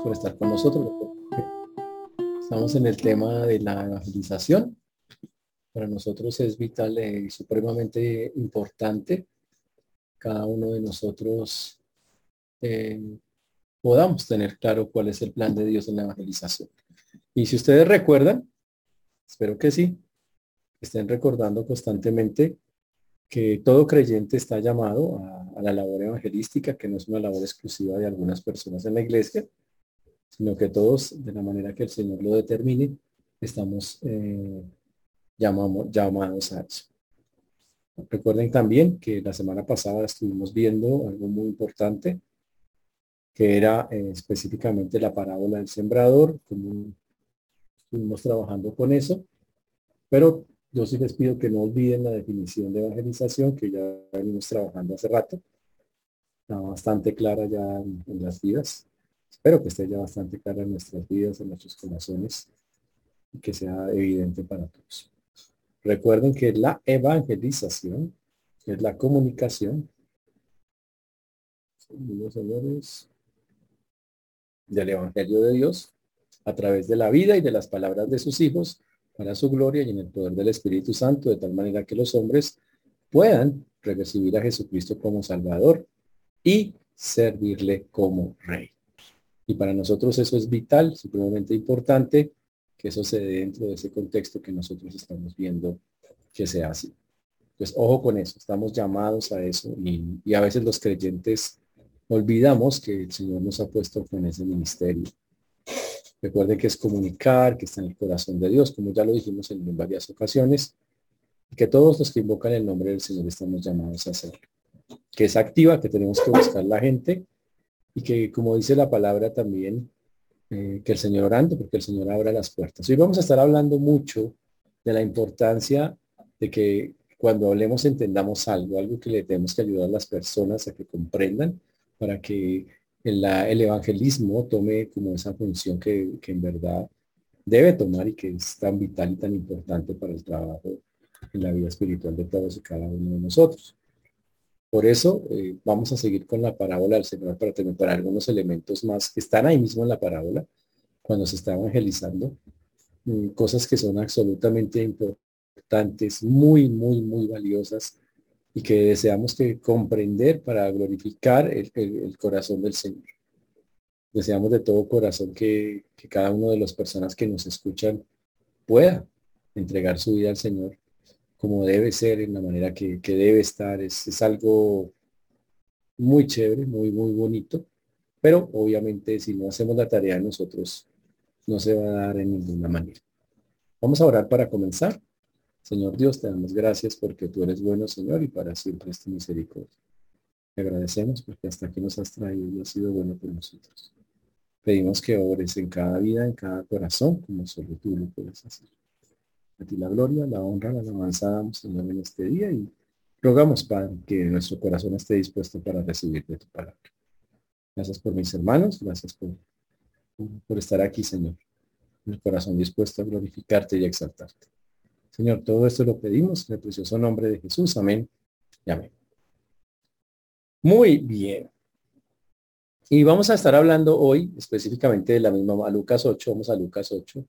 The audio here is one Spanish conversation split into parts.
Por estar con nosotros. Estamos en el tema de la evangelización. Para nosotros es vital y supremamente importante cada uno de nosotros eh, podamos tener claro cuál es el plan de Dios en la evangelización. Y si ustedes recuerdan, espero que sí, estén recordando constantemente que todo creyente está llamado a, la labor evangelística, que no es una labor exclusiva de algunas personas en la iglesia, sino que todos, de la manera que el Señor lo determine, estamos eh, llamados a eso. Recuerden también que la semana pasada estuvimos viendo algo muy importante, que era eh, específicamente la parábola del sembrador, como estuvimos trabajando con eso, pero yo sí les pido que no olviden la definición de evangelización que ya venimos trabajando hace rato. Está bastante clara ya en las vidas. Espero que esté ya bastante clara en nuestras vidas, en nuestros corazones y que sea evidente para todos. Recuerden que la evangelización es la comunicación del Evangelio de Dios a través de la vida y de las palabras de sus hijos para su gloria y en el poder del Espíritu Santo, de tal manera que los hombres puedan recibir a Jesucristo como Salvador y servirle como Rey. Y para nosotros eso es vital, supremamente importante, que eso se dé dentro de ese contexto que nosotros estamos viendo que sea así. Pues ojo con eso, estamos llamados a eso y, a veces los creyentes olvidamos que el Señor nos ha puesto en ese ministerio Recuerden que es comunicar, que está en el corazón de Dios, como ya lo dijimos en varias ocasiones, y que todos los que invocan el nombre del Señor estamos llamados a hacerlo. Que es activa, que tenemos que buscar la gente y que, como dice la palabra también, eh, que el Señor orando, porque el Señor abra las puertas. Hoy vamos a estar hablando mucho de la importancia de que cuando hablemos entendamos algo, algo que le tenemos que ayudar a las personas a que comprendan para que el, evangelismo tome como esa función que, en verdad debe tomar y que es tan vital y tan importante para el trabajo en la vida espiritual de todos y cada uno de nosotros. Por eso eh, vamos a seguir con la parábola del Señor para para algunos elementos más que están ahí mismo en la parábola cuando se está evangelizando, mm, cosas que son absolutamente importantes, muy, muy, muy valiosas y que deseamos que comprender para glorificar el, corazón del Señor. Deseamos de todo corazón que, cada una de las personas que nos escuchan pueda entregar su vida al Señor como debe ser, en la manera que, debe estar. Es, es, algo muy chévere, muy, muy bonito, pero obviamente si no hacemos la tarea nosotros, no se va a dar en ninguna manera. Vamos a orar para comenzar. Señor Dios, te damos gracias porque tú eres bueno, Señor, y para siempre es tu misericordia. Te agradecemos porque hasta aquí nos has traído y has sido bueno por nosotros. Pedimos que obres en cada vida, en cada corazón, como solo tú lo puedes hacer. A ti la gloria, la honra, la alabanza Señor, en este día y rogamos, Padre, que nuestro corazón esté dispuesto para recibir de tu palabra. Gracias por mis hermanos, gracias por, por estar aquí, Señor. El corazón dispuesto a glorificarte y exaltarte. Señor, todo esto lo pedimos en el precioso nombre de Jesús. Amén y amén. Muy bien. Y vamos a estar hablando hoy específicamente de la misma Lucas 8. Vamos a Lucas 8.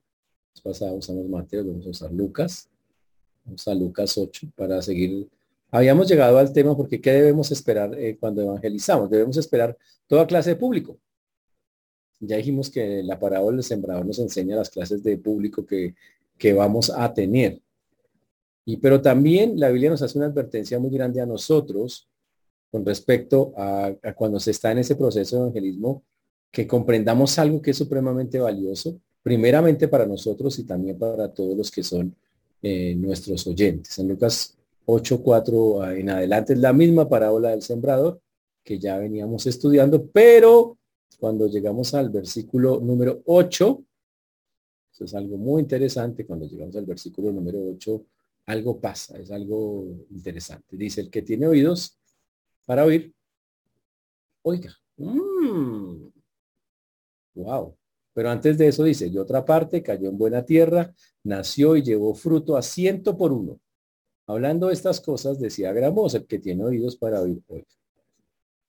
Pasado usamos Mateo, vamos a usar Lucas. Vamos a Lucas 8 para seguir. Habíamos llegado al tema porque ¿qué debemos esperar eh, cuando evangelizamos? Debemos esperar toda clase de público. Ya dijimos que la parábola del sembrador nos enseña las clases de público que, que vamos a tener. Y pero también la Biblia nos hace una advertencia muy grande a nosotros con respecto a, cuando se está en ese proceso de evangelismo, que comprendamos algo que es supremamente valioso, primeramente para nosotros y también para todos los que son eh, nuestros oyentes. En Lucas 8.4 ah, en adelante es la misma parábola del sembrador que ya veníamos estudiando, pero cuando llegamos al versículo número 8, eso es algo muy interesante, cuando llegamos al versículo número 8, algo pasa, es algo interesante. Dice, el que tiene oídos para oír, oiga. Mm. Wow. Pero antes de eso dice, y otra parte cayó en buena tierra, nació y llevó fruto a ciento por uno. Hablando de estas cosas, decía Gramos, el que tiene oídos para oír, oiga.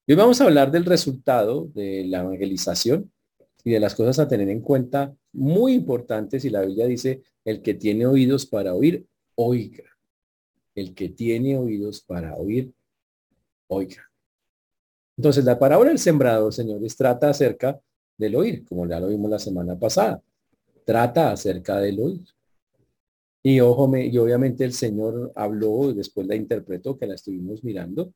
hoy vamos a hablar del resultado de la evangelización y de las cosas a tener en cuenta muy importantes y la Biblia dice, el que tiene oídos para oír, oiga. El que tiene oídos para oír, oiga. Entonces, la parábola del sembrado, señores, trata acerca del oír, como ya lo vimos la semana pasada. Trata acerca del oír. Y ojo, me, y obviamente el Señor habló y después la interpretó, que la estuvimos mirando.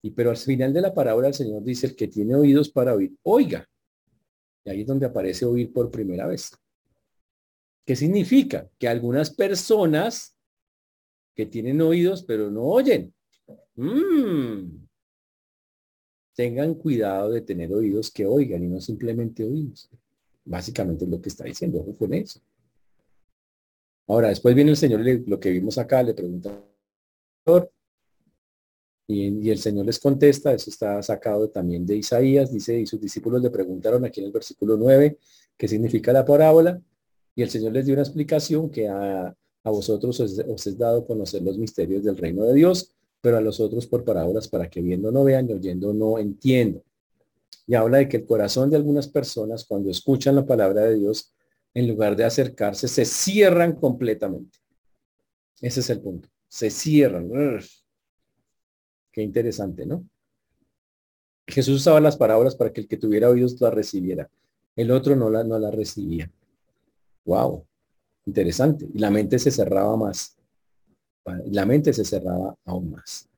Y pero al final de la parábola el Señor dice, el que tiene oídos para oír, oiga. Y ahí es donde aparece oír por primera vez. ¿Qué significa? Que algunas personas que tienen oídos pero no oyen. Mm. Tengan cuidado de tener oídos que oigan y no simplemente oídos. Básicamente es lo que está diciendo. Ojo con eso. Ahora, después viene el Señor, lo que vimos acá, le pregunta, y, el Señor les contesta, eso está sacado también de Isaías, dice, y sus discípulos le preguntaron aquí en el versículo 9, qué significa la parábola, y el Señor les dio una explicación que a, vosotros os, os, es dado conocer los misterios del reino de Dios, pero a los otros por parábolas para que viendo no vean y oyendo no entiendan. Y habla de que el corazón de algunas personas cuando escuchan la palabra de Dios, en lugar de acercarse, se cierran completamente. Ese es el punto. Se cierran. Qué interesante, ¿no? Jesús usaba las parábolas para que el que tuviera oídos la recibiera. El otro no la, no la recibía. Wow, interesante. Y la mente se cerraba más. La mente se cerraba aún más.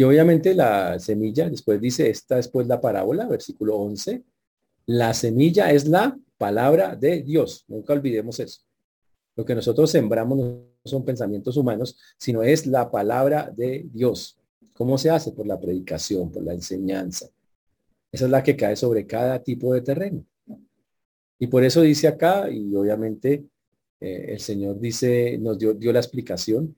Y obviamente la semilla, después dice, esta después la parábola, versículo 11. La semilla es la palabra de Dios. Nunca olvidemos eso. Lo que nosotros sembramos no son pensamientos humanos, sino es la palabra de Dios. ¿Cómo se hace? Por la predicación, por la enseñanza. Esa es la que cae sobre cada tipo de terreno. Y por eso dice acá, y obviamente eh, el Señor dice, nos dio, dio la explicación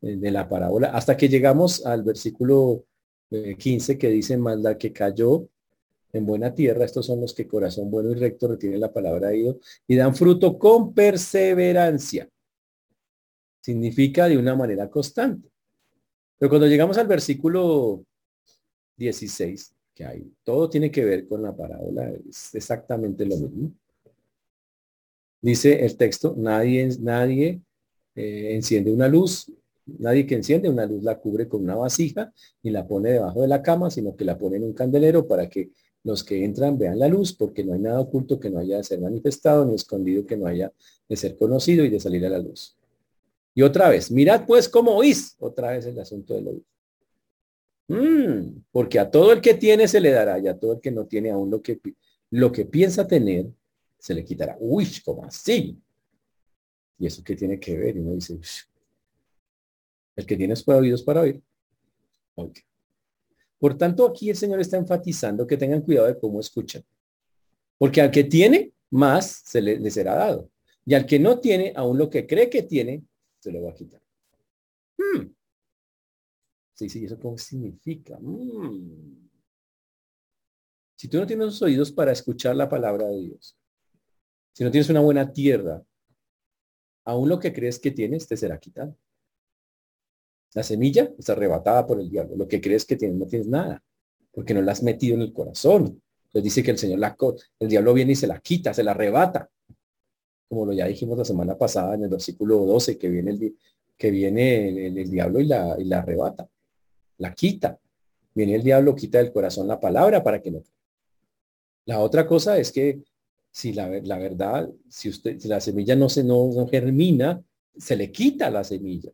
de la parábola, hasta que llegamos al versículo 15 eh, que dice, más la que cayó en buena tierra, estos son los que corazón bueno y recto retienen la palabra de Dios y dan fruto con perseverancia. Significa de una manera constante. Pero cuando llegamos al versículo 16, que hay, todo tiene que ver con la parábola, es exactamente lo mismo. Dice el texto, nadie, nadie eh, enciende una luz, nadie que enciende una luz la cubre con una vasija y la pone debajo de la cama, sino que la pone en un candelero para que los que entran vean la luz, porque no hay nada oculto que no haya de ser manifestado, ni escondido que no haya de ser conocido y de salir a la luz. Y otra vez, mirad pues cómo oís, otra vez el asunto del oír. Mm, porque a todo el que tiene se le dará y a todo el que no tiene aún lo que, lo que piensa tener, se le quitará. Uy, ¿cómo así? ¿Y eso qué tiene que ver? Y uno dice, el que tiene oídos para oír. Por tanto, aquí el Señor está enfatizando que tengan cuidado de cómo escuchan. Porque al que tiene, más se le, será dado. Y al que no tiene, aún lo que cree que tiene, se lo va a quitar. Hmm. Sí, sí, ¿eso cómo significa? Hmm. Si tú no tienes los oídos para escuchar la palabra de Dios, si no tienes una buena tierra, aún lo que crees que tienes te será quitado. La semilla es arrebatada por el diablo. Lo que crees que tienes no tienes nada, porque no la has metido en el corazón. Entonces dice que el Señor la el diablo viene y se la quita, se la arrebata. Como lo ya dijimos la semana pasada en el versículo 12, que viene el, que viene el, diablo y la, y la arrebata. La quita. Viene el diablo, quita del corazón la palabra para que no. La otra cosa es que si la, verdad, si usted, si la semilla no se no, germina, se le quita la semilla.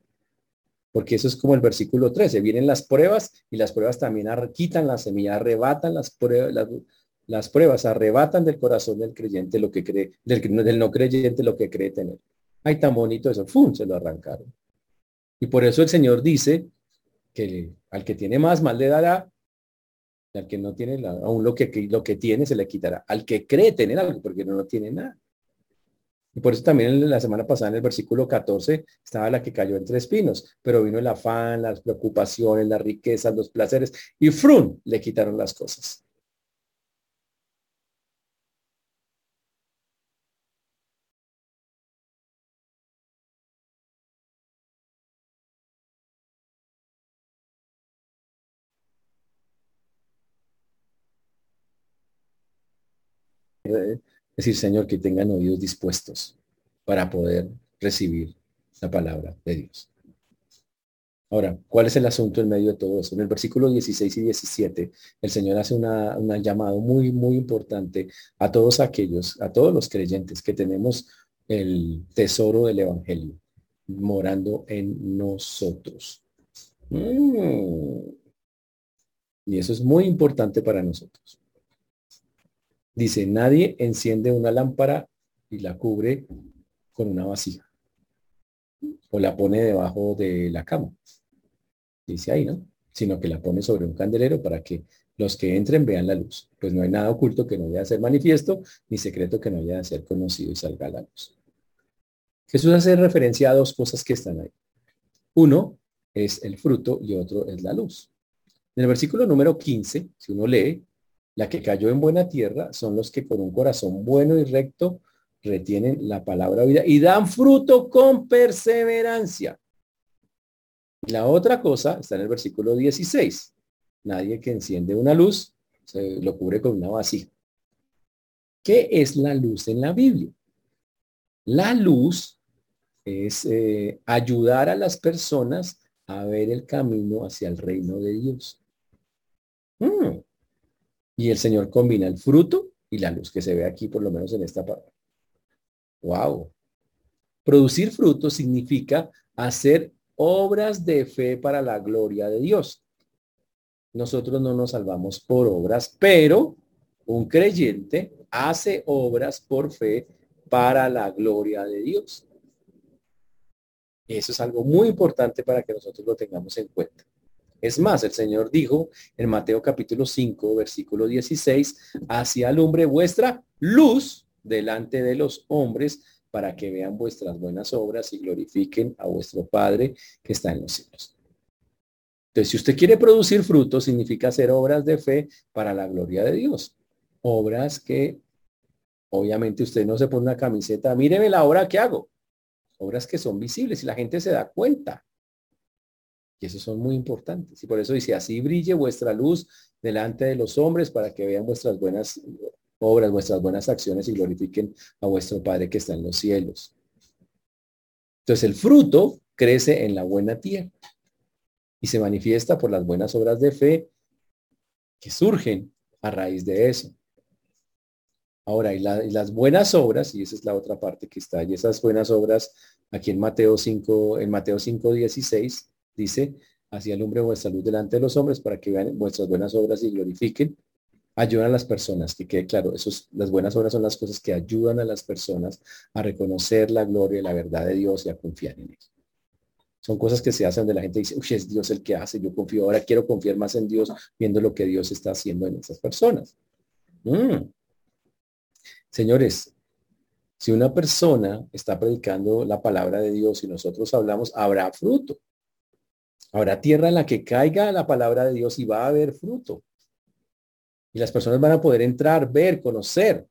Porque eso es como el versículo 13. Vienen las pruebas y las pruebas también quitan la semilla, arrebatan las pruebas, las, pruebas, arrebatan del corazón del creyente lo que cree, del, no creyente lo que cree tener. Ay, tan bonito eso. ¡Fum! Se lo arrancaron. Y por eso el Señor dice que al que tiene más, mal le dará al que no tiene, aún lo que, lo que tiene se le quitará. Al que cree tener algo, porque no, no tiene nada. Y por eso también la semana pasada en el versículo 14 estaba la que cayó entre espinos, pero vino el afán, las preocupaciones, las riquezas, los placeres, y frun, le quitaron las cosas. eh, decir, Señor, que tengan oídos dispuestos para poder recibir la palabra de Dios. Ahora, ¿cuál es el asunto en medio de todo eso? En el versículo 16 y 17, el Señor hace una, llamado muy, muy importante a todos aquellos, a todos los creyentes que tenemos el tesoro del Evangelio morando en nosotros. Mm. Y eso es muy importante para nosotros. Dice, nadie enciende una lámpara y la cubre con una vasija o la pone debajo de la cama dice ahí, ¿no? Sino que la pone sobre un candelero para que los que entren vean la luz. Pues no hay nada oculto que no vaya a ser manifiesto, ni secreto que no vaya a ser conocido y salga la luz. Jesús hace referencia a dos cosas que están ahí. Uno es el fruto y otro es la luz. En el versículo número 15, si uno lee, la que cayó en buena tierra son los que con un corazón bueno y recto retienen la palabra vida y dan fruto con perseverancia. La otra cosa está en el versículo 16. Nadie que enciende una luz se lo cubre con una vasija. ¿Qué es la luz en la Biblia? La luz es eh, ayudar a las personas a ver el camino hacia el reino de Dios. Mm. Y el Señor combina el fruto y la luz que se ve aquí, por lo menos en esta parte. Wow. Producir fruto significa hacer obras de fe para la gloria de Dios. Nosotros no nos salvamos por obras, pero un creyente hace obras por fe para la gloria de Dios. Eso es algo muy importante para que nosotros lo tengamos en cuenta. Es más, el Señor dijo en Mateo capítulo 5, versículo 16, hacia alumbre vuestra luz delante de los hombres para que vean vuestras buenas obras y glorifiquen a vuestro Padre que está en los cielos. Entonces, si usted quiere producir frutos, significa hacer obras de fe para la gloria de Dios. Obras que, obviamente, usted no se pone una camiseta, míreme la obra que hago. Obras que son visibles y la gente se da cuenta. Y esos son muy importantes. Y por eso dice, así brille vuestra luz delante de los hombres para que vean vuestras buenas obras, vuestras buenas acciones y glorifiquen a vuestro Padre que está en los cielos. Entonces el fruto crece en la buena tierra y se manifiesta por las buenas obras de fe que surgen a raíz de eso. Ahora, y, las buenas obras, y esa es la otra parte que está, y esas buenas obras, aquí en Mateo 5, en Mateo 5, 16, dice, así alumbre vuestra luz delante de los hombres para que vean vuestras buenas obras y glorifiquen ayudan a las personas, que quede claro, esos, las buenas obras son las cosas que ayudan a las personas a reconocer la gloria y la verdad de Dios y a confiar en él. Son cosas que se hacen de la gente dice, uy, es Dios el que hace, yo confío, ahora quiero confiar más en Dios viendo lo que Dios está haciendo en esas personas. Mm. Señores, si una persona está predicando la palabra de Dios y nosotros hablamos, habrá fruto. Habrá tierra en la que caiga la palabra de Dios y va a haber fruto. Y las personas van a poder entrar, ver, conocer.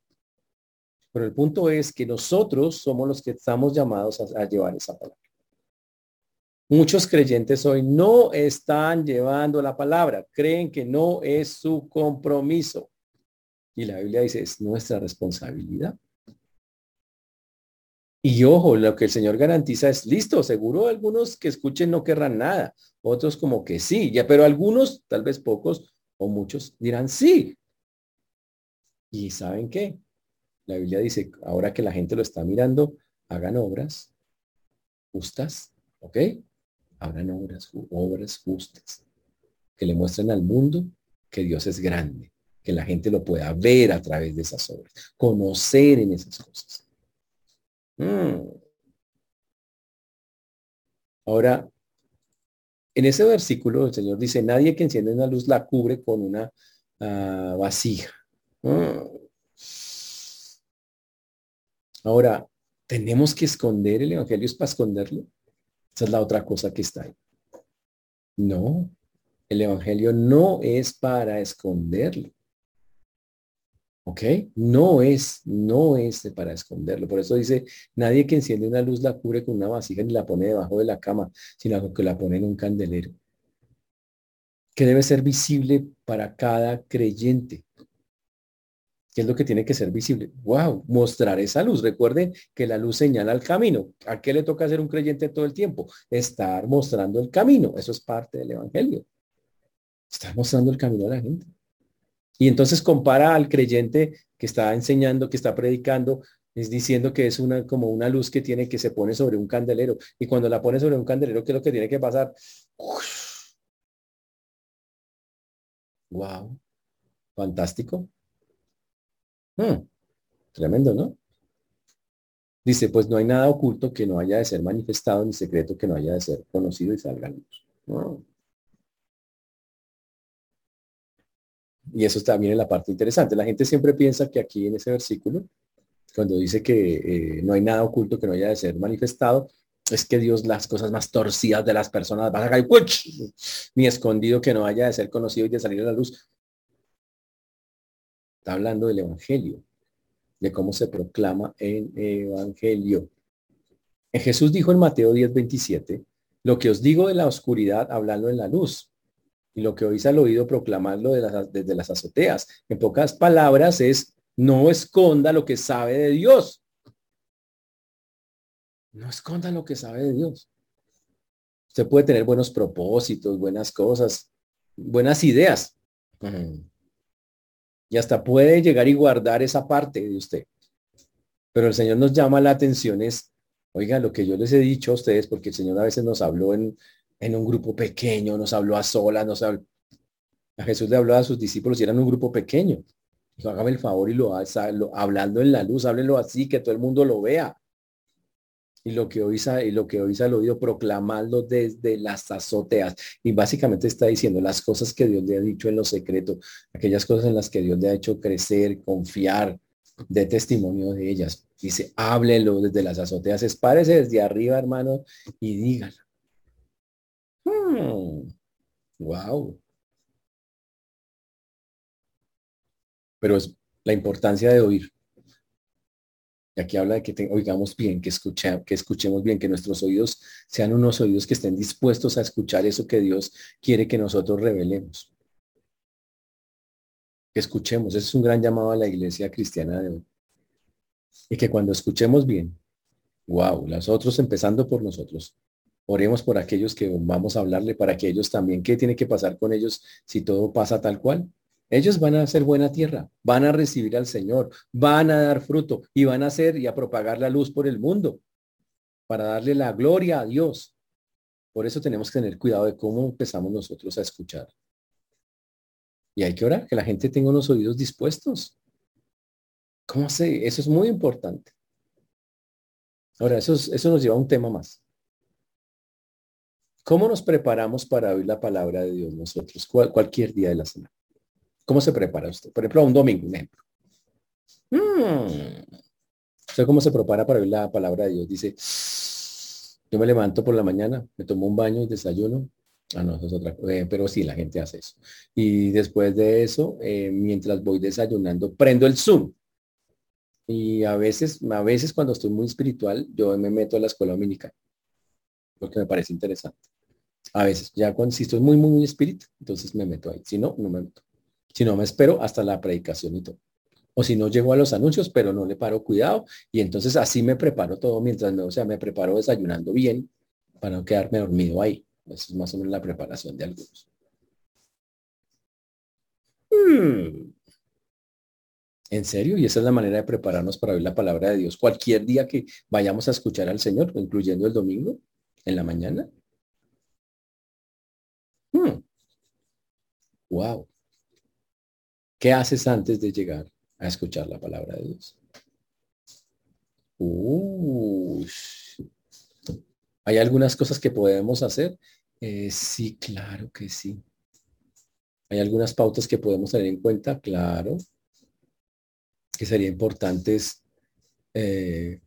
Pero el punto es que nosotros somos los que estamos llamados a, llevar esa palabra. Muchos creyentes hoy no están llevando la palabra, creen que no es su compromiso. Y la Biblia dice, es nuestra responsabilidad. Y ojo, lo que el Señor garantiza es listo, seguro algunos que escuchen no querrán nada, otros como que sí, ya, pero algunos, tal vez pocos, o muchos dirán sí. ¿Y saben qué? La Biblia dice, ahora que la gente lo está mirando, hagan obras justas, ¿ok? Hagan obras, obras justas, que le muestren al mundo que Dios es grande, que la gente lo pueda ver a través de esas obras, conocer en esas cosas. Mm. Ahora, en ese versículo el Señor dice, nadie que enciende una luz la cubre con una ah, vasija. Mm. Ahora, ¿tenemos que esconder el Evangelio? ¿Es para esconderlo? Esa es la otra cosa que está ahí. No, el Evangelio no es para esconderlo. ¿Ok? No es, no es para esconderlo. Por eso dice, nadie que enciende una luz la cubre con una vasija ni la pone debajo de la cama, sino que la pone en un candelero. Que debe ser visible para cada creyente. ¿Qué es lo que tiene que ser visible? ¡Wow! Mostrar esa luz. Recuerden que la luz señala el camino. ¿A qué le toca hacer un creyente todo el tiempo? Estar mostrando el camino. Eso es parte del Evangelio. Estar mostrando el camino a la gente. Y entonces compara al creyente que está enseñando, que está predicando, es diciendo que es una como una luz que tiene que se pone sobre un candelero. Y cuando la pone sobre un candelero, ¿qué es lo que tiene que pasar? Wow. Fantástico. Hmm, tremendo, ¿no? Dice, pues no hay nada oculto que no haya de ser manifestado, ni secreto que no haya de ser conocido y salga luz. Y eso también es la parte interesante. La gente siempre piensa que aquí en ese versículo, cuando dice que eh, no hay nada oculto que no haya de ser manifestado, es que Dios las cosas más torcidas de las personas a ni escondido que no haya de ser conocido y de salir a la luz. Está hablando del Evangelio, de cómo se proclama en Evangelio. Jesús dijo en Mateo 10, 27, lo que os digo de la oscuridad, hablando en la luz. Y lo que oís al oído, proclamarlo desde las azoteas. En pocas palabras es, no esconda lo que sabe de Dios. No esconda lo que sabe de Dios. Usted puede tener buenos propósitos, buenas cosas, buenas ideas y hasta puede llegar y guardar esa parte de usted. Pero el Señor nos llama la atención es, oiga, lo que yo les he dicho a ustedes, porque el Señor a veces nos habló en, en un grupo pequeño, nos habló a solas, nos habló, a Jesús le habló a sus discípulos y eran un grupo pequeño. Hágame el favor y lo, lo hablando en la luz, háblenlo así, que todo el mundo lo vea y lo que oís, y lo que oído, proclamarlo desde las azoteas. Y básicamente está diciendo las cosas que Dios le ha dicho en lo secreto, aquellas cosas en las que Dios le ha hecho crecer, confiar, de testimonio de ellas. Dice, háblelo desde las azoteas, espárese desde arriba, hermano, y dígalo. Wow. Hmm. Pero es la importancia de oír. Y aquí habla de que oigamos bien, que, escuche, que escuchemos bien, que nuestros oídos sean unos oídos que estén dispuestos a escuchar eso que Dios quiere que nosotros revelemos. Que escuchemos, ese es un gran llamado a la iglesia cristiana de hoy. Y que cuando escuchemos bien, wow, los otros empezando por nosotros, oremos por aquellos que vamos a hablarle, para que ellos también, ¿qué tiene que pasar con ellos si todo pasa tal cual? Ellos van a hacer buena tierra, van a recibir al Señor, van a dar fruto y van a hacer y a propagar la luz por el mundo para darle la gloria a Dios. Por eso tenemos que tener cuidado de cómo empezamos nosotros a escuchar. Y hay que orar, que la gente tenga unos oídos dispuestos. ¿Cómo sé? Eso es muy importante. Ahora, eso, eso nos lleva a un tema más. ¿Cómo nos preparamos para oír la palabra de Dios nosotros cualquier día de la semana? ¿Cómo se prepara usted? Por ejemplo, un domingo, un ejemplo. Mm. cómo se prepara para oír la palabra de Dios? Dice, yo me levanto por la mañana, me tomo un baño, desayuno. Ah, no, eso es otra cosa. Eh, pero sí, la gente hace eso. Y después de eso, eh, mientras voy desayunando, prendo el Zoom. Y a veces, a veces cuando estoy muy espiritual, yo me meto a la escuela dominical. Porque me parece interesante. A veces, ya cuando si estoy muy, muy, muy espíritu, entonces me meto ahí. Si no, no me meto. Si no, me espero hasta la predicación y todo. O si no, llego a los anuncios, pero no le paro cuidado. Y entonces así me preparo todo mientras me, o sea, me preparo desayunando bien para no quedarme dormido ahí. Esa es más o menos la preparación de algunos. Hmm. ¿En serio? Y esa es la manera de prepararnos para oír la palabra de Dios. Cualquier día que vayamos a escuchar al Señor, incluyendo el domingo, en la mañana. Wow. Hmm. ¿Qué haces antes de llegar a escuchar la palabra de Dios? ¿Hay algunas cosas que podemos hacer? Eh, sí, claro que sí. ¿Hay algunas pautas que podemos tener en cuenta? Claro. Que serían importantes eh,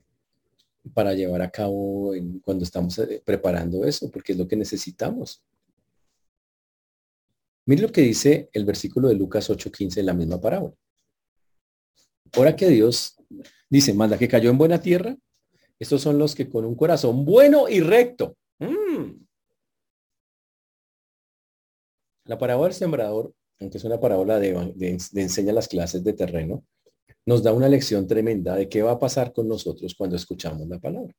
para llevar a cabo cuando estamos eh, preparando eso, porque es lo que necesitamos. Mire lo que dice el versículo de Lucas 8:15 en la misma parábola. Ahora que Dios dice, manda que cayó en buena tierra, estos son los que con un corazón bueno y recto. Mm. La parábola del sembrador, aunque es una parábola de, enseña las clases de terreno, nos da una lección tremenda de qué va a pasar con nosotros cuando escuchamos la palabra.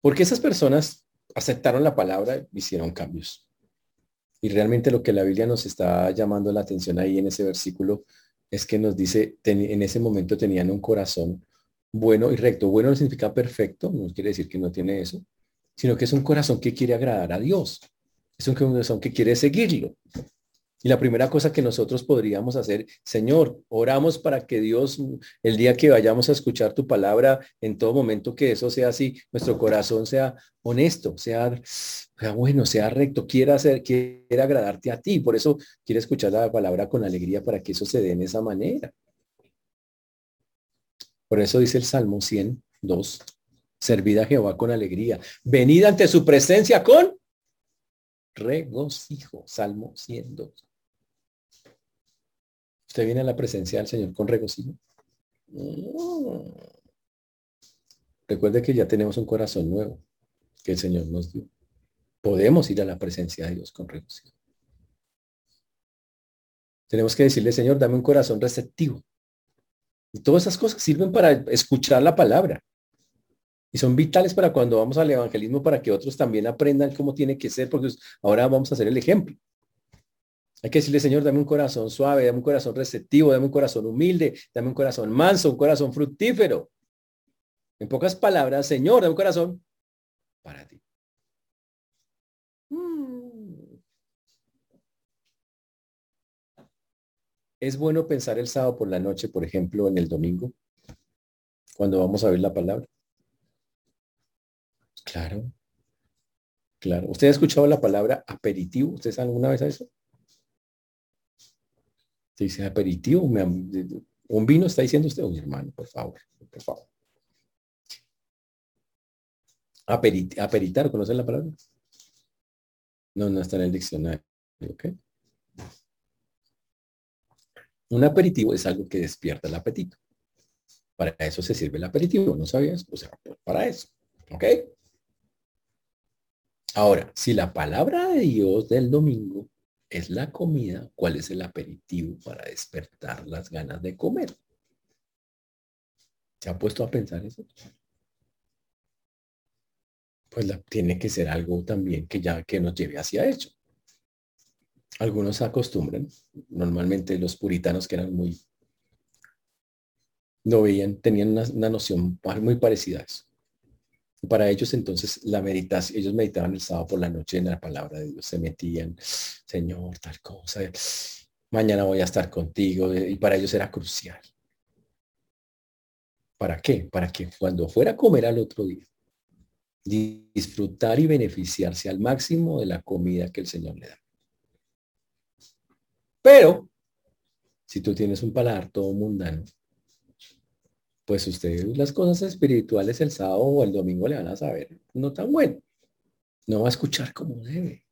Porque esas personas aceptaron la palabra hicieron cambios. Y realmente lo que la Biblia nos está llamando la atención ahí en ese versículo es que nos dice, en ese momento tenían un corazón bueno y recto. Bueno no significa perfecto, no quiere decir que no tiene eso, sino que es un corazón que quiere agradar a Dios. Es un corazón que quiere seguirlo. Y la primera cosa que nosotros podríamos hacer, Señor, oramos para que Dios, el día que vayamos a escuchar tu palabra, en todo momento que eso sea así, nuestro corazón sea honesto, sea, bueno, sea recto, quiera hacer, quiera agradarte a ti. Por eso quiere escuchar la palabra con alegría para que eso se dé en esa manera. Por eso dice el Salmo 102, servid a Jehová con alegría, venid ante su presencia con regocijo. Salmo 102. ¿Usted viene a la presencia del Señor con regocijo? Mm. Recuerde que ya tenemos un corazón nuevo que el Señor nos dio. Podemos ir a la presencia de Dios con regocijo. Tenemos que decirle, Señor, dame un corazón receptivo. Y todas esas cosas sirven para escuchar la palabra. Y son vitales para cuando vamos al evangelismo, para que otros también aprendan cómo tiene que ser, porque ahora vamos a hacer el ejemplo. Hay que decirle, Señor, dame un corazón suave, dame un corazón receptivo, dame un corazón humilde, dame un corazón manso, un corazón fructífero. En pocas palabras, Señor, dame un corazón para ti. Mm. Es bueno pensar el sábado por la noche, por ejemplo, en el domingo, cuando vamos a ver la palabra. Claro. Claro. ¿Usted ha escuchado la palabra aperitivo? ¿Usted sabe alguna vez a eso? Se dice aperitivo. un vino está diciendo usted, mi hermano, por favor, por favor. aperitar, ¿conoce la palabra? No, no está en el diccionario. ¿ok? Un aperitivo es algo que despierta el apetito. Para eso se sirve el aperitivo, ¿no sabías? O sea, para eso. ¿Ok? Ahora, si la palabra de Dios del domingo es la comida, ¿cuál es el aperitivo para despertar las ganas de comer? ¿Se ha puesto a pensar eso? Pues tiene que ser algo también que ya que nos lleve hacia hecho. Algunos acostumbran, normalmente los puritanos que eran muy, no veían, tenían una, una noción muy parecida a eso para ellos entonces la meditación, ellos meditaban el sábado por la noche en la palabra de Dios, se metían, Señor, tal cosa, mañana voy a estar contigo, y para ellos era crucial. ¿Para qué? Para que cuando fuera a comer al otro día, disfrutar y beneficiarse al máximo de la comida que el Señor le da. Pero, si tú tienes un paladar todo mundano, pues usted las cosas espirituales el sábado o el domingo le van a saber no tan bueno. No va a escuchar como debe.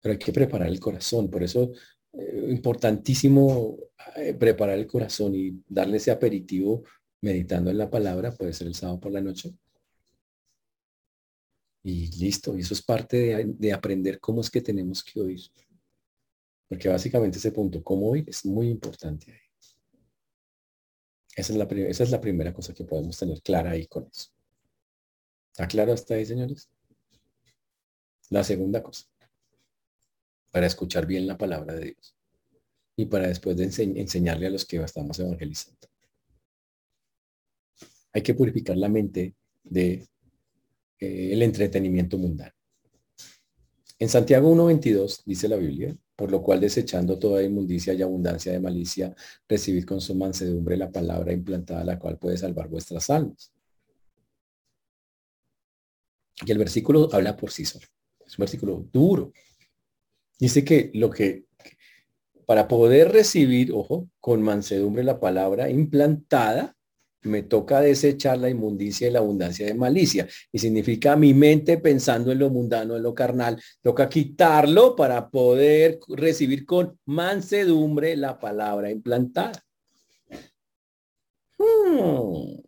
Pero hay que preparar el corazón. Por eso eh, importantísimo eh, preparar el corazón y darle ese aperitivo meditando en la palabra. Puede ser el sábado por la noche. Y listo. Y eso es parte de, de aprender cómo es que tenemos que oír. Porque básicamente ese punto, cómo oír, es muy importante ahí. Esa es, la, primera cosa que podemos tener clara ahí con eso. ¿Está claro hasta ahí, señores? La segunda cosa, para escuchar bien la palabra de Dios y para después de enseñarle a los que estamos evangelizando. Hay que purificar la mente de eh, el entretenimiento mundano. En Santiago 1.22 dice la Biblia, por lo cual desechando toda inmundicia y abundancia de malicia, recibid con su mansedumbre la palabra implantada, la cual puede salvar vuestras almas. Y el versículo habla por sí solo. Es un versículo duro. Dice que lo que, para poder recibir, ojo, con mansedumbre la palabra implantada, me toca desechar la inmundicia y la abundancia de malicia. Y significa mi mente pensando en lo mundano, en lo carnal. Toca quitarlo para poder recibir con mansedumbre la palabra implantada. Hmm.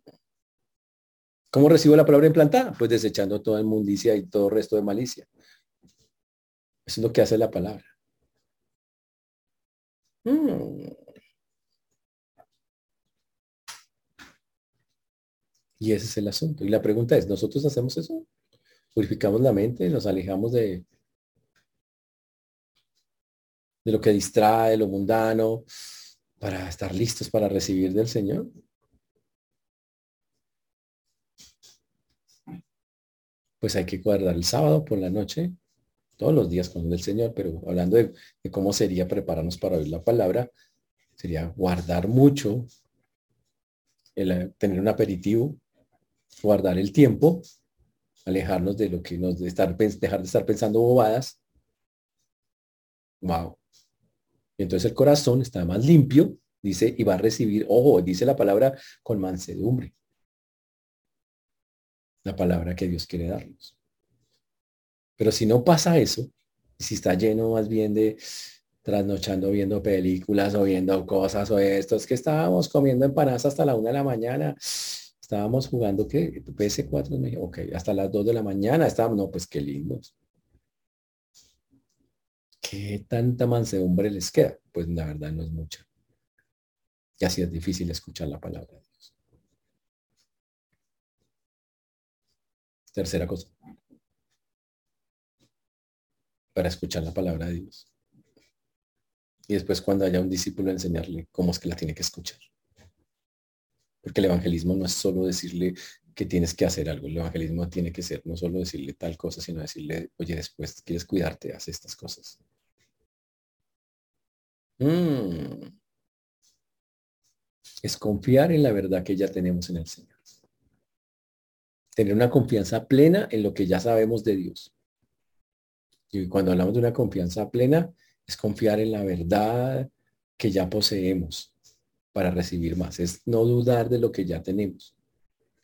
¿Cómo recibo la palabra implantada? Pues desechando toda inmundicia y todo resto de malicia. Es lo que hace la palabra. Hmm. Y ese es el asunto. Y la pregunta es, ¿nosotros hacemos eso? ¿Purificamos la mente? ¿Nos alejamos de, de lo que distrae, lo mundano, para estar listos para recibir del Señor? Pues hay que guardar el sábado por la noche, todos los días con el Señor, pero hablando de, de cómo sería prepararnos para oír la palabra, sería guardar mucho, el, eh, tener un aperitivo, guardar el tiempo, alejarnos de lo que nos de estar dejar de estar pensando bobadas. Wow. entonces el corazón está más limpio, dice, y va a recibir, ojo, dice la palabra con mansedumbre. La palabra que Dios quiere darnos. Pero si no pasa eso, si está lleno más bien de trasnochando viendo películas o viendo cosas o esto, es que estábamos comiendo empanadas hasta la una de la mañana, estábamos jugando que PS4, ok, hasta las dos de la mañana estábamos, no, pues qué lindos. ¿Qué tanta mansedumbre les queda? Pues la verdad no es mucha. Y así es difícil escuchar la palabra de Dios. Tercera cosa. Para escuchar la palabra de Dios y después cuando haya un discípulo enseñarle cómo es que la tiene que escuchar. Porque el evangelismo no es solo decirle que tienes que hacer algo, el evangelismo tiene que ser no solo decirle tal cosa, sino decirle, oye, después quieres cuidarte, haz estas cosas. Mm. Es confiar en la verdad que ya tenemos en el Señor. Tener una confianza plena en lo que ya sabemos de Dios. Y cuando hablamos de una confianza plena, es confiar en la verdad que ya poseemos para recibir más, es no dudar de lo que ya tenemos.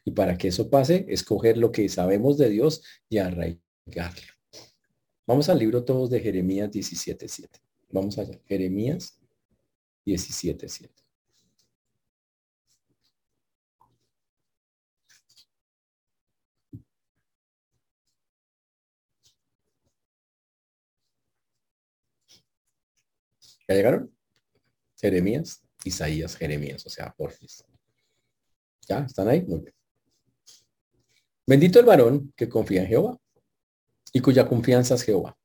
Y para que eso pase, escoger lo que sabemos de Dios y arraigarlo. Vamos al libro todos de Jeremías 17.7. Vamos allá. Jeremías 17.7. ¿Ya llegaron? Jeremías, Isaías, Jeremías, o sea, Porfis. ¿Ya? ¿Están ahí? Muy bien. Bendito el varón que confía en Jehová y cuya confianza es Jehová,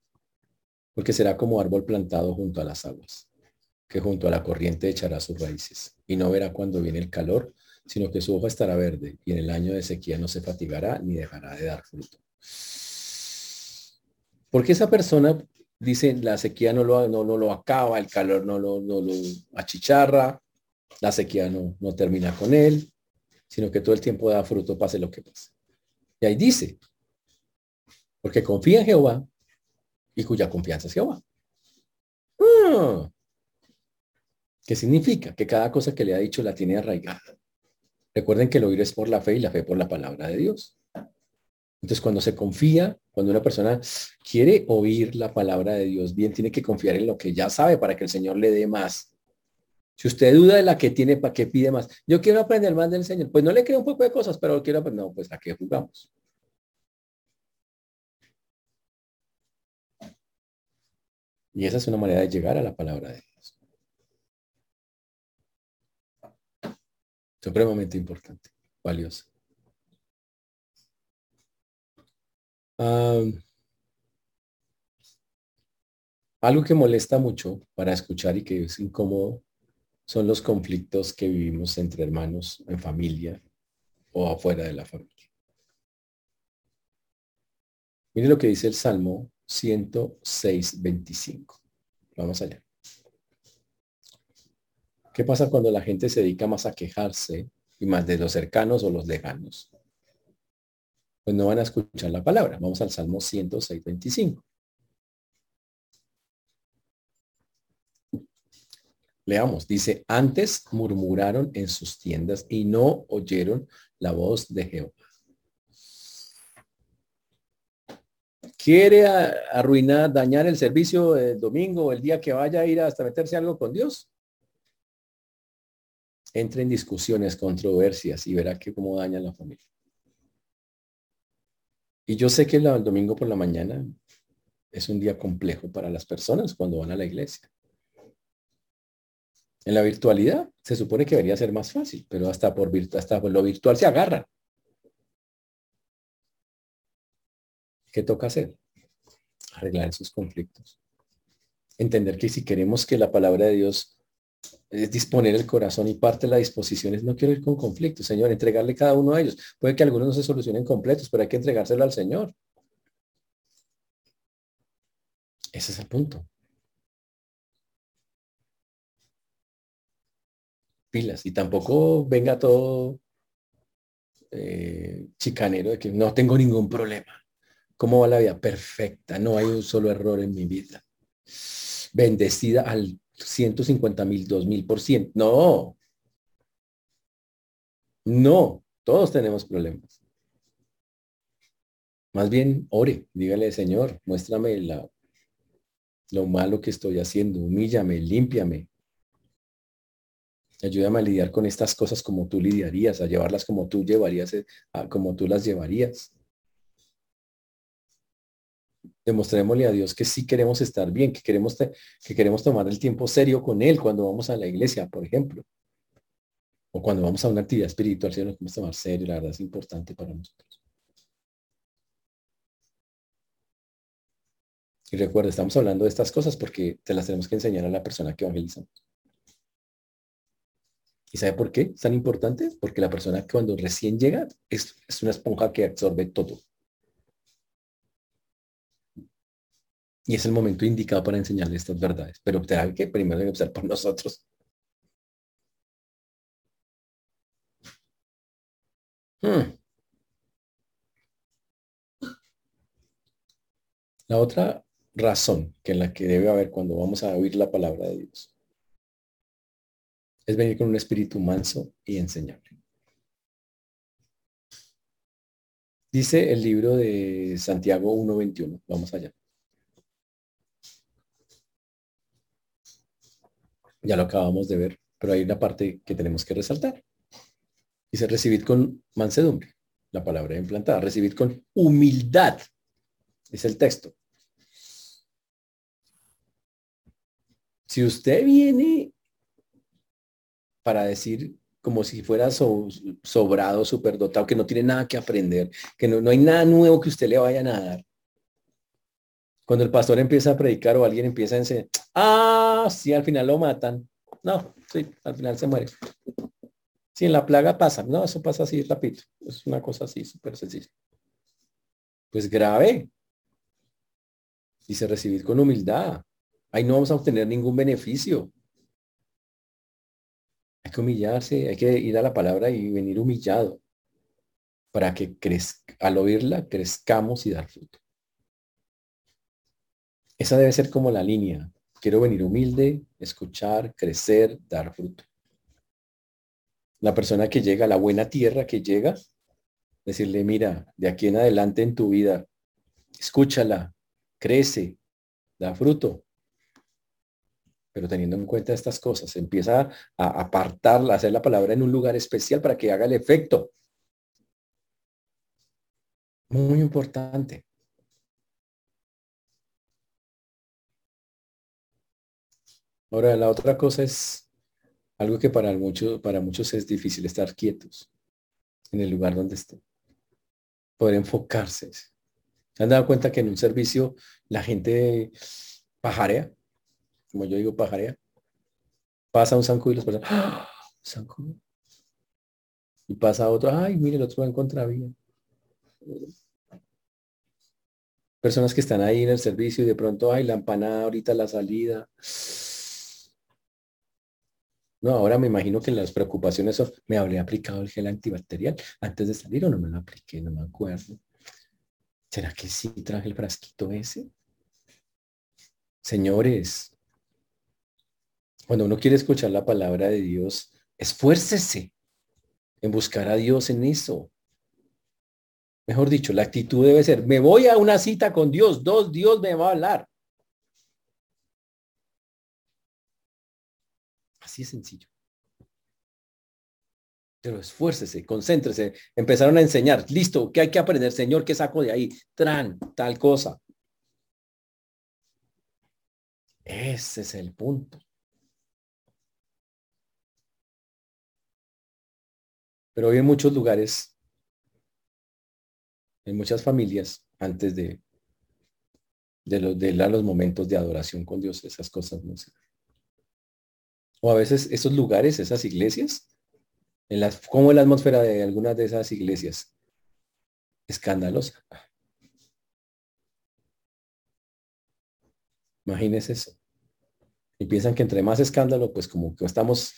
porque será como árbol plantado junto a las aguas, que junto a la corriente echará sus raíces y no verá cuando viene el calor, sino que su hoja estará verde y en el año de sequía no se fatigará ni dejará de dar fruto. Porque esa persona dicen la sequía no lo, no, lo acaba, el calor no lo, no lo achicharra, la sequía no, no termina con él, sino que todo el tiempo da fruto, pase lo que pase. Y ahí dice, porque confía en Jehová y cuya confianza es Jehová. Ah. ¿Qué significa? Que cada cosa que le ha dicho la tiene arraigada. Recuerden que el oír es por la fe y la fe por la palabra de Dios. Entonces, cuando se confía, cuando una persona quiere oír la palabra de Dios bien, tiene que confiar en lo que ya sabe para que el Señor le dé más. Si usted duda de la que tiene, ¿para qué pide más? Yo quiero aprender más del Señor. Pues no le creo un poco de cosas, pero quiero aprender. No, pues a qué jugamos. Y esa es una manera de llegar a la palabra de Dios. Supremamente importante, valiosa. Algo que molesta mucho para escuchar y que es incómodo son los conflictos que vivimos entre hermanos en familia o afuera de la familia. Mire lo que dice el Salmo 106, 25. Vamos allá. ¿Qué pasa cuando la gente se dedica más a quejarse y más de los cercanos o los lejanos? Pues no van a escuchar la palabra. Vamos al Salmo 106, 25. Leamos, dice, antes murmuraron en sus tiendas y no oyeron la voz de Jehová. ¿Quiere arruinar, dañar el servicio el domingo el día que vaya a ir hasta meterse algo con Dios? Entre en discusiones, controversias y verá que cómo daña la familia. Y yo sé que el, domingo por la mañana es un día complejo para las personas cuando van a la iglesia. En la virtualidad se supone que debería ser más fácil, pero hasta por, hasta por lo virtual se agarran. ¿Qué toca hacer? Arreglar esos conflictos. Entender que si queremos que la palabra de Dios es disponer el corazón y parte de la disposición es no quiero ir con conflictos, Señor, entregarle cada uno a ellos. Puede que algunos no se solucionen completos, pero hay que entregárselo al Señor. Ese es el punto. Pilas. Y tampoco venga todo eh, chicanero de que no tengo ningún problema. ¿Cómo va la vida? Perfecta. No hay un solo error en mi vida. Bendecida al 150 mil, 2 mil por ciento. No. No. Todos tenemos problemas. Más bien, ore. Dígale, Señor, muéstrame la, lo malo que estoy haciendo. Humíllame, límpiame. Ayúdame a lidiar con estas cosas como tú lidiarías, a llevarlas como tú llevarías, como tú las llevarías. Demostrémosle a Dios que sí queremos estar bien, que queremos, que queremos tomar el tiempo serio con Él cuando vamos a la iglesia, por ejemplo. O cuando vamos a una actividad espiritual, si nos queremos tomar serio, la verdad es importante para nosotros. Y recuerda, estamos hablando de estas cosas porque te las tenemos que enseñar a la persona que evangelizamos. ¿Y sabe por qué es tan importante? Porque la persona cuando recién llega es, es una esponja que absorbe todo. Y es el momento indicado para enseñarle estas verdades. Pero usted que primero empezar por nosotros. Hmm. La otra razón que en la que debe haber cuando vamos a oír la palabra de Dios es venir con un espíritu manso y enseñable. Dice el libro de Santiago 1.21. Vamos allá. Ya lo acabamos de ver, pero hay una parte que tenemos que resaltar. Dice, recibid con mansedumbre, la palabra implantada, recibid con humildad, es el texto. Si usted viene para decir como si fuera sobrado, superdotado, que no tiene nada que aprender, que no, no hay nada nuevo que usted le vaya a dar, cuando el pastor empieza a predicar o alguien empieza a enseñar, ah, sí, al final lo matan. No, sí, al final se muere. Sí, en la plaga pasa. No, eso pasa así rapidito. Es una cosa así, súper sencilla. Pues grave. Dice recibir con humildad. Ahí no vamos a obtener ningún beneficio. Hay que humillarse, hay que ir a la palabra y venir humillado para que crezca, al oírla crezcamos y dar fruto. Esa debe ser como la línea. Quiero venir humilde, escuchar, crecer, dar fruto. La persona que llega a la buena tierra que llega, decirle, mira, de aquí en adelante en tu vida, escúchala, crece, da fruto. Pero teniendo en cuenta estas cosas, empieza a apartarla, a hacer la palabra en un lugar especial para que haga el efecto. Muy importante. Ahora, la otra cosa es algo que para, muchos para muchos es difícil, estar quietos en el lugar donde estén. Poder enfocarse. ¿Se han dado cuenta que en un servicio la gente pajarea? Como yo digo, pajarea. Pasa un zancudo y los personas, ¡ah! Y pasa otro, ay, mire, el otro va en contravía. Personas que están ahí en el servicio y de pronto, ay, la empanada ahorita la salida. No, ahora me imagino que las preocupaciones son, me habré aplicado el gel antibacterial antes de salir o no me lo apliqué, no me acuerdo. ¿Será que sí traje el frasquito ese? Señores, cuando uno quiere escuchar la palabra de Dios, esfuércese en buscar a Dios en eso. Mejor dicho, la actitud debe ser, me voy a una cita con Dios, dos, Dios me va a hablar. Así es sencillo. Pero esfuércese, concéntrese. Empezaron a enseñar. Listo, ¿qué hay que aprender? Señor, ¿qué saco de ahí? Tran, tal cosa. Ese es el punto. Pero hoy en muchos lugares, en muchas familias, antes de, de, los, de los momentos de adoración con Dios, esas cosas no sé. O a veces esos lugares, esas iglesias, en las, como la atmósfera de algunas de esas iglesias, escandalosa. Imagínense eso. Y piensan que entre más escándalo, pues como que estamos...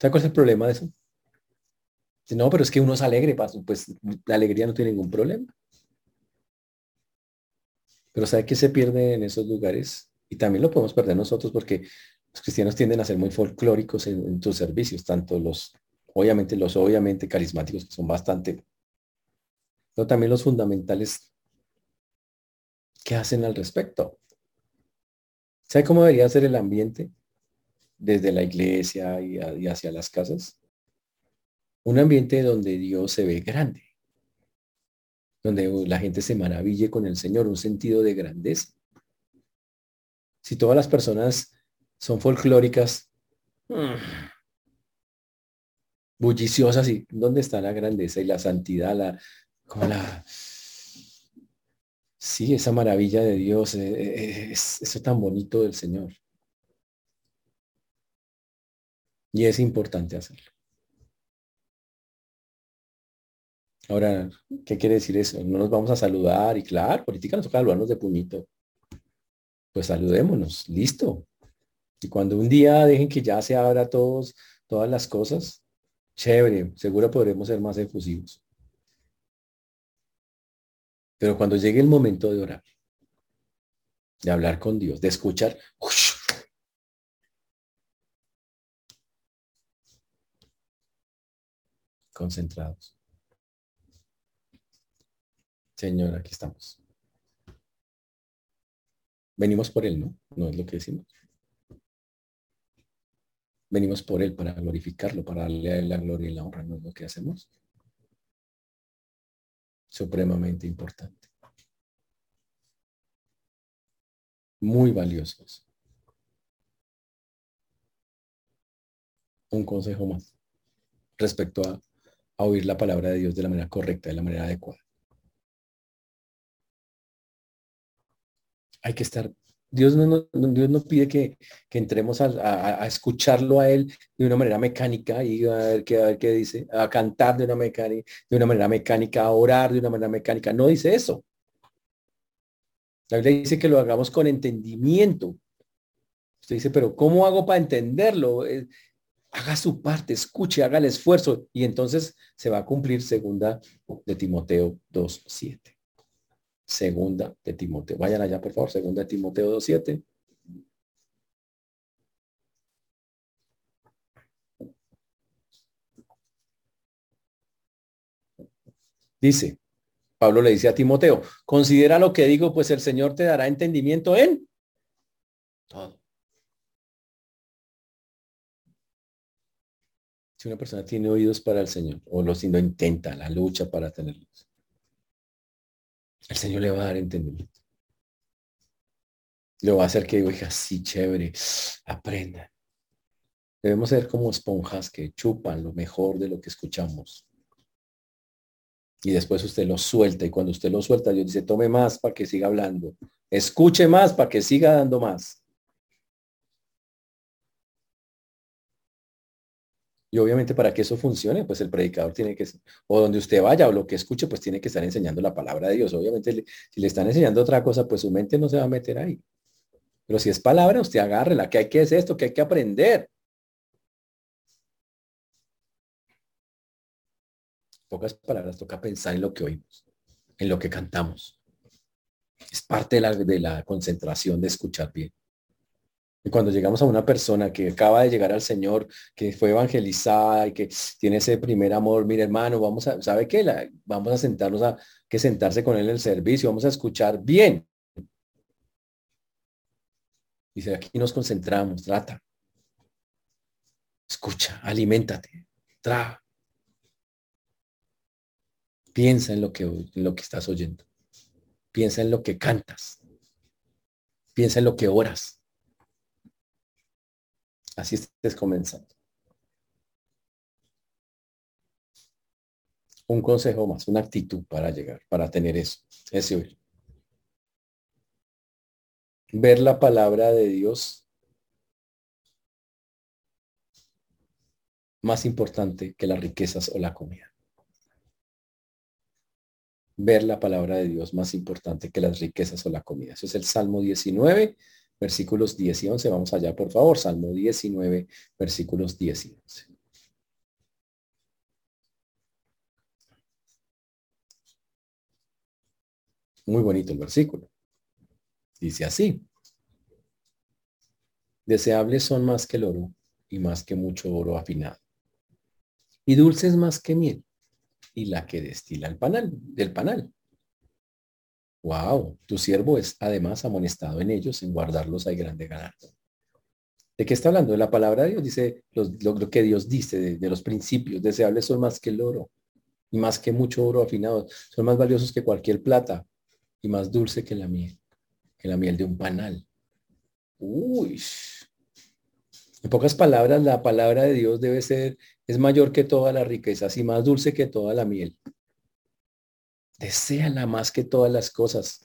¿Sabes cuál es el problema de eso? No, pero es que uno es alegre, pues la alegría no tiene ningún problema. Pero ¿sabe qué se pierde en esos lugares? Y también lo podemos perder nosotros porque los cristianos tienden a ser muy folclóricos en, sus servicios, tanto los, obviamente, los obviamente carismáticos, que son bastante, pero también los fundamentales ¿Qué hacen al respecto? ¿Sabe cómo debería ser el ambiente desde la iglesia y, hacia las casas? Un ambiente donde Dios se ve grande, donde la gente se maraville con el Señor, un sentido de grandeza. Si todas las personas son folclóricas, mm, bulliciosas, ¿y dónde está la grandeza y la santidad, la, como la, Sí, esa maravilla de Dios, eh, eh, es, eso tan bonito del Señor. Y es importante hacerlo. Ahora, ¿qué quiere decir eso? No nos vamos a saludar y claro, política nos toca saludarnos de puñito. Pues saludémonos, listo. Y cuando un día dejen que ya se abra todos, todas las cosas, chévere, seguro podremos ser más efusivos. Pero cuando llegue el momento de orar, de hablar con Dios, de escuchar, concentrados. Señor, aquí estamos. Venimos por Él, ¿no? No es lo que decimos. Venimos por Él para glorificarlo, para darle la gloria y la honra, ¿no es lo que hacemos? supremamente importante. Muy valiosos. Un consejo más respecto a, oír la palabra de Dios de la manera correcta, de la manera adecuada. Hay que estar Dios no, Dios no pide que, entremos a, escucharlo a Él de una manera mecánica y a ver, qué, a ver qué dice, a cantar de una, mecánica, de una manera mecánica, a orar de una manera mecánica. No dice eso. La Biblia dice que lo hagamos con entendimiento. Usted dice, pero ¿cómo hago para entenderlo? Eh, haga su parte, escuche, haga el esfuerzo y entonces se va a cumplir segunda de Timoteo 2.7. Segunda de Timoteo. Vayan allá, por favor. Segunda de Timoteo 2.7. Dice, Pablo le dice a Timoteo, considera lo que digo, pues el Señor te dará entendimiento en todo. Si una persona tiene oídos para el Señor, o lo, si intenta, la lucha para tenerlos, el Señor le va a dar entendimiento. Le va a hacer que diga, sí, chévere, aprenda. Debemos ser como esponjas que chupan lo mejor de lo que escuchamos. Y después usted lo suelta y cuando usted lo suelta, Dios dice, tome más para que siga hablando. Escuche más para que siga dando más. Y obviamente para que eso funcione, pues el predicador tiene que, o donde usted vaya o lo que escuche, pues tiene que estar enseñando la palabra de Dios. Obviamente si le están enseñando otra cosa, pues su mente no se va a meter ahí. Pero si es palabra, usted agárrela, que hay que es esto, que hay que aprender. Pocas palabras, toca pensar en lo que oímos, en lo que cantamos. Es parte de la, de la concentración de escuchar bien. Y cuando llegamos a una persona que acaba de llegar al Señor, que fue evangelizada y que tiene ese primer amor, mire hermano, vamos a, ¿sabe qué? Vamos a sentarnos a que sentarse con él en el servicio, vamos a escuchar bien. Dice, aquí nos concentramos, trata. Escucha, aliméntate, tra. Piensa en lo que, en lo que estás oyendo. Piensa en lo que cantas. Piensa en lo que oras Así estés comenzando. Un consejo más, una actitud para llegar, para tener eso, ese oír. Ver la palabra de Dios más importante que las riquezas o la comida. Ver la palabra de Dios más importante que las riquezas o la comida. Eso es el Salmo 19, versículos 10 y 11. Vamos allá, por favor. Salmo 19, versículos 10 y 11. Muy bonito el versículo. Dice así. Deseables son más que el oro y más que mucho oro afinado. Y dulces más que miel y la que destila el panal, del panal. Wow, tu siervo es además amonestado en ellos, en guardarlos hay grande ganar. ¿De qué está hablando? La palabra de Dios, dice lo, que Dios dice, de, de, los principios. Deseables son más que el oro y más que mucho oro afinado. Son más valiosos que cualquier plata y más dulce que la miel, que la miel de un panal. Uy. En pocas palabras, la palabra de Dios debe ser, es mayor que todas las riquezas y más dulce que toda la miel. Deseala más que todas las cosas.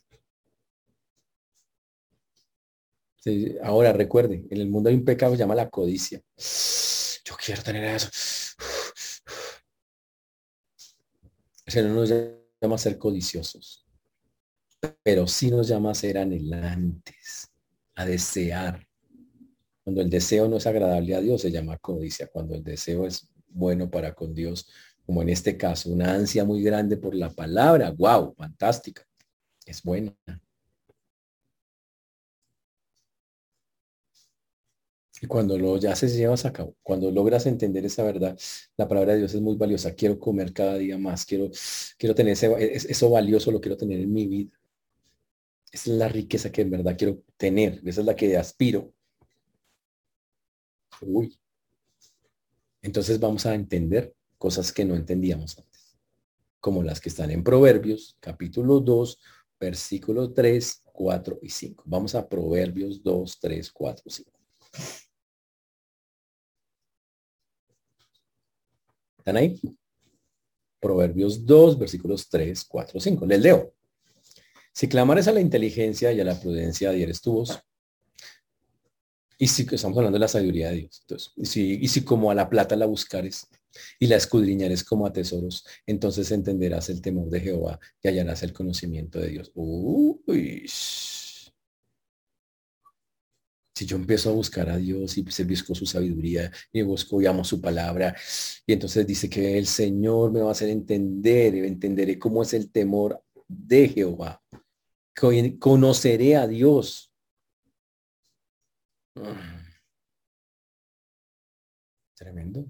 ahora recuerde, en el mundo hay un pecado que se llama la codicia. Yo quiero tener eso. Ese no nos llama a ser codiciosos pero sí nos llama a ser anhelantes, a desear. Cuando el deseo no es agradable a Dios, se llama codicia. Cuando el deseo es bueno para con Dios, como en este caso, una ansia muy grande por la palabra, wow, fantástica, es buena. Y cuando lo ya se llevas a cabo, cuando logras entender esa verdad, la palabra de Dios es muy valiosa. Quiero comer cada día más, quiero, quiero tener eso valioso, lo quiero tener en mi vida. Esa es la riqueza que en verdad quiero tener. Esa es la que aspiro. Uy. Entonces vamos a entender cosas que no entendíamos antes. Como las que están en Proverbios, capítulo 2, versículos 3, 4 y 5. Vamos a Proverbios 2, 3, 4, 5. ¿Están ahí? Proverbios 2, versículos 3, 4, 5. Les leo. Si clamares a la inteligencia y a la prudencia, dieres tu voz. Y si estamos hablando de la sabiduría de Dios. Entonces, y si, y si como a la plata la buscares y la escudriñares como a tesoros, entonces entenderás el temor de Jehová y hallarás el conocimiento de Dios. Si yo empiezo a buscar a Dios y se busco su sabiduría y busco y amo su palabra, y entonces dice que el Señor me va a hacer entender, entenderé cómo es el temor de Jehová conoceré a Dios. Tremendo.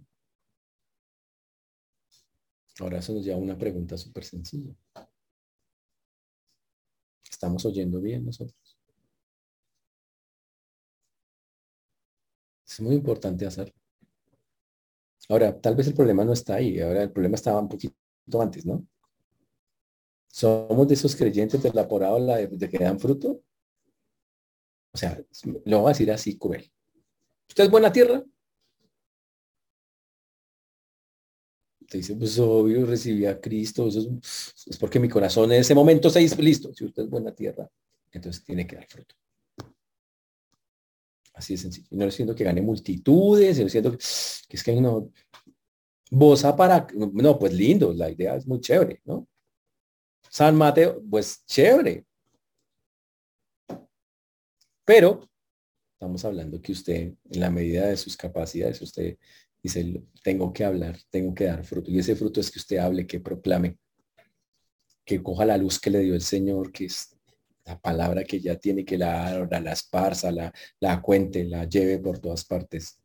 Ahora eso nos lleva una pregunta súper sencilla. ¿Estamos oyendo bien nosotros? Es muy importante hacerlo. Ahora, tal vez el problema no está ahí. Ahora el problema estaba un poquito antes, ¿no? ¿Somos de esos creyentes de la parábola de, que dan fruto? O sea, lo voy a decir así cruel. ¿Usted es buena tierra? Usted dice, pues obvio, recibí a Cristo, eso es, porque mi corazón en ese momento se hizo listo. Si usted es buena tierra, entonces tiene que dar fruto. Así de sencillo. no le siento que gane multitudes, no siento que, es que no. Bosa para. No, pues lindo, la idea es muy chévere, ¿no? San Mateo, pues chévere. Pero estamos hablando que usted, en la medida de sus capacidades, usted dice, tengo que hablar, tengo que dar fruto. Y ese fruto es que usted hable, que proclame, que coja la luz que le dio el Señor, que es la palabra que ya tiene, que la la esparza, la, la cuente, la lleve por todas partes.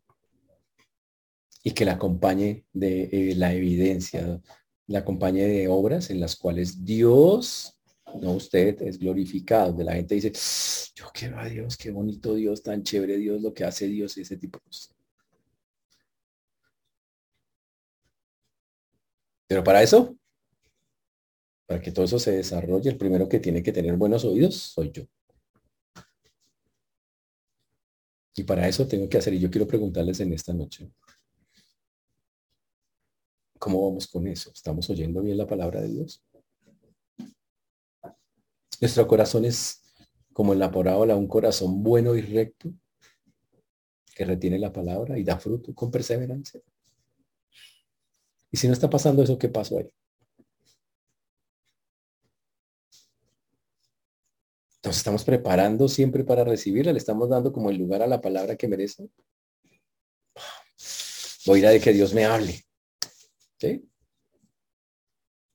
Y que la acompañe de eh, la evidencia, la compañía de obras en las cuales Dios, no usted, es glorificado. De la gente dice, yo quiero a Dios, qué bonito Dios, tan chévere Dios, lo que hace Dios ese tipo de cosas. Pero para eso, para que todo eso se desarrolle, el primero que tiene que tener buenos oídos soy yo. Y para eso tengo que hacer, y yo quiero preguntarles en esta noche, ¿Cómo vamos con eso? ¿Estamos oyendo bien la palabra de Dios? Nuestro corazón es como en la parábola, un corazón bueno y recto que retiene la palabra y da fruto con perseverancia. Y si no está pasando eso, ¿qué pasó ahí? Entonces estamos preparando siempre para recibirla, le estamos dando como el lugar a la palabra que merece. Voy a de que Dios me hable. ¿Sí?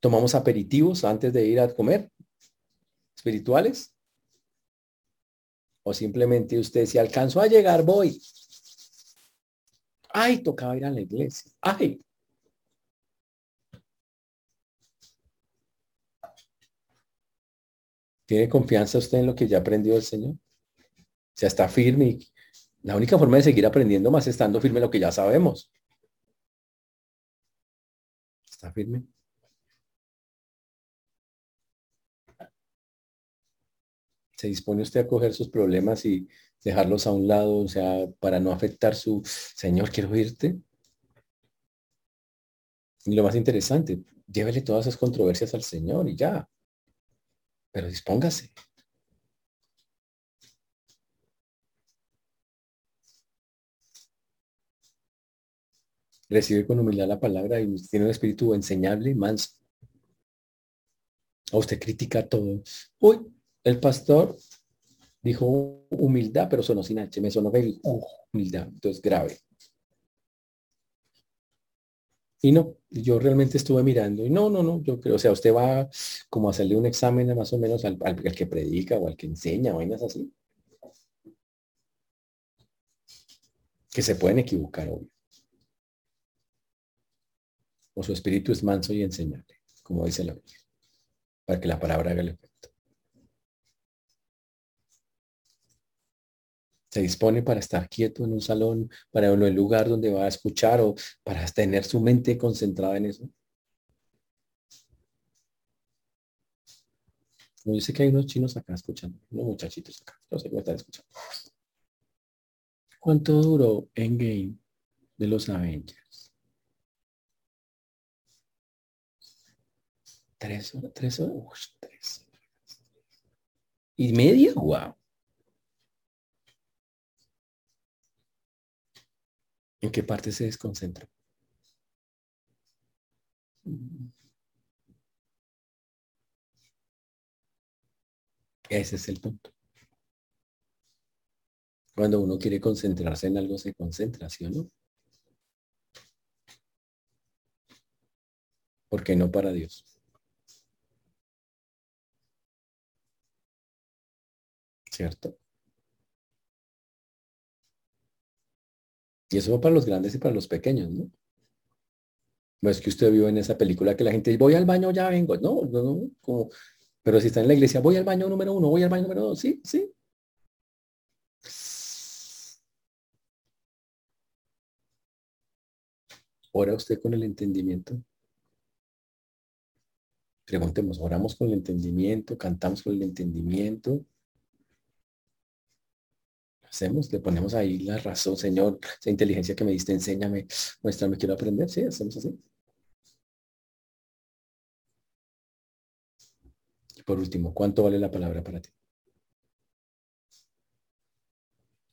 Tomamos aperitivos antes de ir a comer, espirituales. O simplemente usted, si alcanzó a llegar, voy. Ay, tocaba ir a la iglesia. Ay. ¿Tiene confianza usted en lo que ya aprendió el Señor? O sea, está firme. la única forma de seguir aprendiendo más estando firme en lo que ya sabemos. ¿Está firme? ¿Se dispone usted a coger sus problemas y dejarlos a un lado, o sea, para no afectar su, Señor, quiero irte? Y lo más interesante, llévele todas esas controversias al Señor y ya. Pero dispóngase. recibe con humildad la palabra y tiene un espíritu enseñable, manso. A usted critica todo. Uy, el pastor dijo humildad, pero sonó sin H, me sonó humildad, entonces grave. Y no, yo realmente estuve mirando y no, no, no, yo creo, o sea, usted va como a hacerle un examen más o menos al, al, que predica o al que enseña, vainas así. Que se pueden equivocar, obvio o su espíritu es manso y enseñable, como dice la Biblia, para que la palabra haga el efecto. Se dispone para estar quieto en un salón, para el lugar donde va a escuchar o para tener su mente concentrada en eso. Yo sé que hay unos chinos acá escuchando, unos muchachitos acá, no sé cómo están escuchando. ¿Cuánto duró Endgame de los Avengers? Tres horas, tres horas, tres ¿Y media? Wow. ¿En qué parte se desconcentra? Ese es el punto. Cuando uno quiere concentrarse en algo, se concentra, ¿sí o no? ¿Por qué no para Dios? ¿cierto? Y eso para los grandes y para los pequeños, ¿no? No es que usted vio en esa película que la gente voy al baño, ya vengo. No, no, no, como, pero si está en la iglesia, voy al baño número uno, voy al baño número dos, sí, sí. Ora usted con el entendimiento. Preguntemos, oramos con el entendimiento, cantamos con el entendimiento hacemos, le ponemos ahí la razón, Señor, esa inteligencia que me diste, enséñame, muéstrame, quiero aprender, sí, hacemos así. Y por último, ¿cuánto vale la palabra para ti?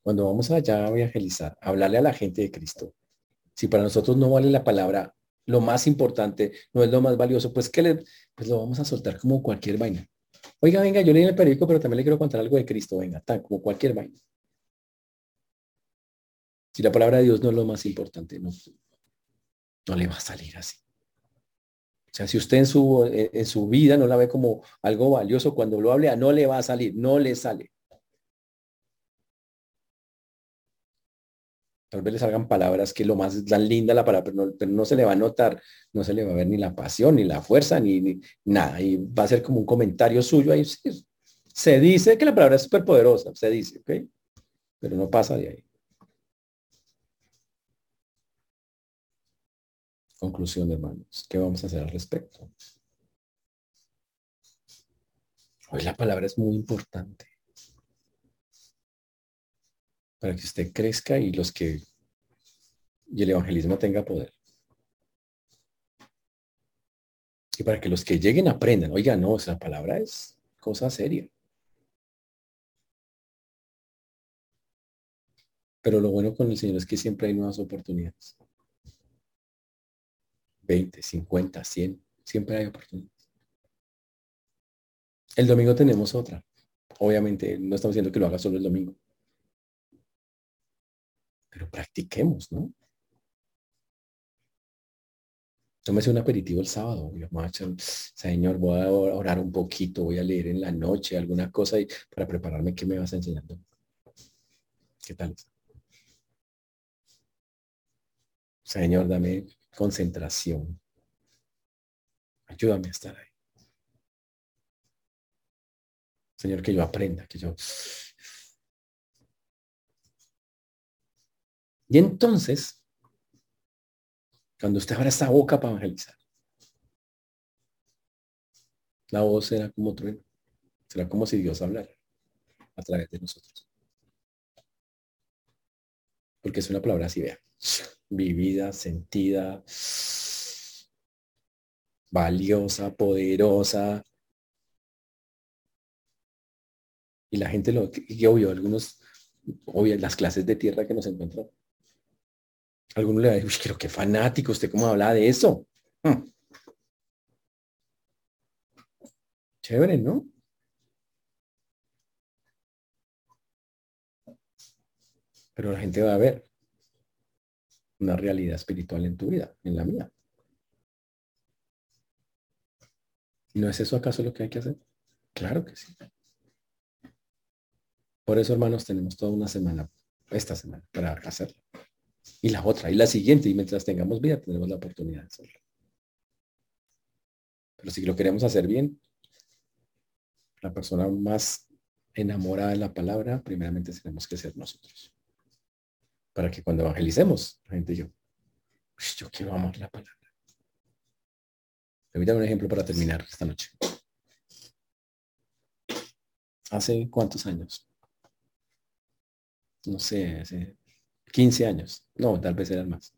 Cuando vamos allá a evangelizar, hablarle a la gente de Cristo, si para nosotros no vale la palabra, lo más importante, no es lo más valioso, pues que le, pues lo vamos a soltar como cualquier vaina. Oiga, venga, yo leí el periódico, pero también le quiero contar algo de Cristo, venga, tan como cualquier vaina. Si la palabra de Dios no es lo más importante, no, no le va a salir así. O sea, si usted en su, en su vida no la ve como algo valioso, cuando lo hable, no le va a salir, no le sale. Tal vez le salgan palabras que lo más dan linda la palabra, pero no, se le va a notar, no se le va a ver ni la pasión, ni la fuerza, ni, nada. Y va a ser como un comentario suyo ahí. se dice que la palabra es súper poderosa, se dice, ¿ok? Pero no pasa de ahí. Conclusión, hermanos. ¿Qué vamos a hacer al respecto? Hoy la palabra es muy importante para que usted crezca y los que y el evangelismo tenga poder. Y para que los que lleguen aprendan, oiga, no, esa palabra es cosa seria. Pero lo bueno con el Señor es que siempre hay nuevas oportunidades. 20, 50, 100, siempre hay oportunidades. El domingo tenemos otra. Obviamente no estamos diciendo que lo haga solo el domingo. Pero practiquemos, ¿no? Tómese un aperitivo el sábado. Señor, voy a orar un poquito, voy a leer en la noche alguna cosa y para prepararme, ¿qué me vas enseñando? ¿Qué tal? Señor, dame concentración. Ayúdame a estar ahí. Señor, que yo aprenda, que yo... Y entonces, cuando usted abra esta boca para evangelizar, la voz será como trueno. Será como si Dios hablara a través de nosotros. Porque es una palabra así, vea vivida, sentida, valiosa, poderosa. Y la gente lo, y obvio, algunos, obvio, las clases de tierra que nos encontró. Algunos le a decir, pero qué fanático, ¿usted cómo habla de eso? Hmm. Chévere, ¿no? Pero la gente va a ver una realidad espiritual en tu vida, en la mía. ¿No es eso acaso lo que hay que hacer? Claro que sí. Por eso, hermanos, tenemos toda una semana, esta semana, para hacerlo. Y la otra, y la siguiente, y mientras tengamos vida, tenemos la oportunidad de hacerlo. Pero si lo queremos hacer bien, la persona más enamorada de la palabra, primeramente tenemos que ser nosotros para que cuando evangelicemos, la gente yo, yo quiero amar la palabra. Permítame un ejemplo para terminar esta noche. ¿Hace cuántos años? No sé, hace 15 años. No, tal vez eran más.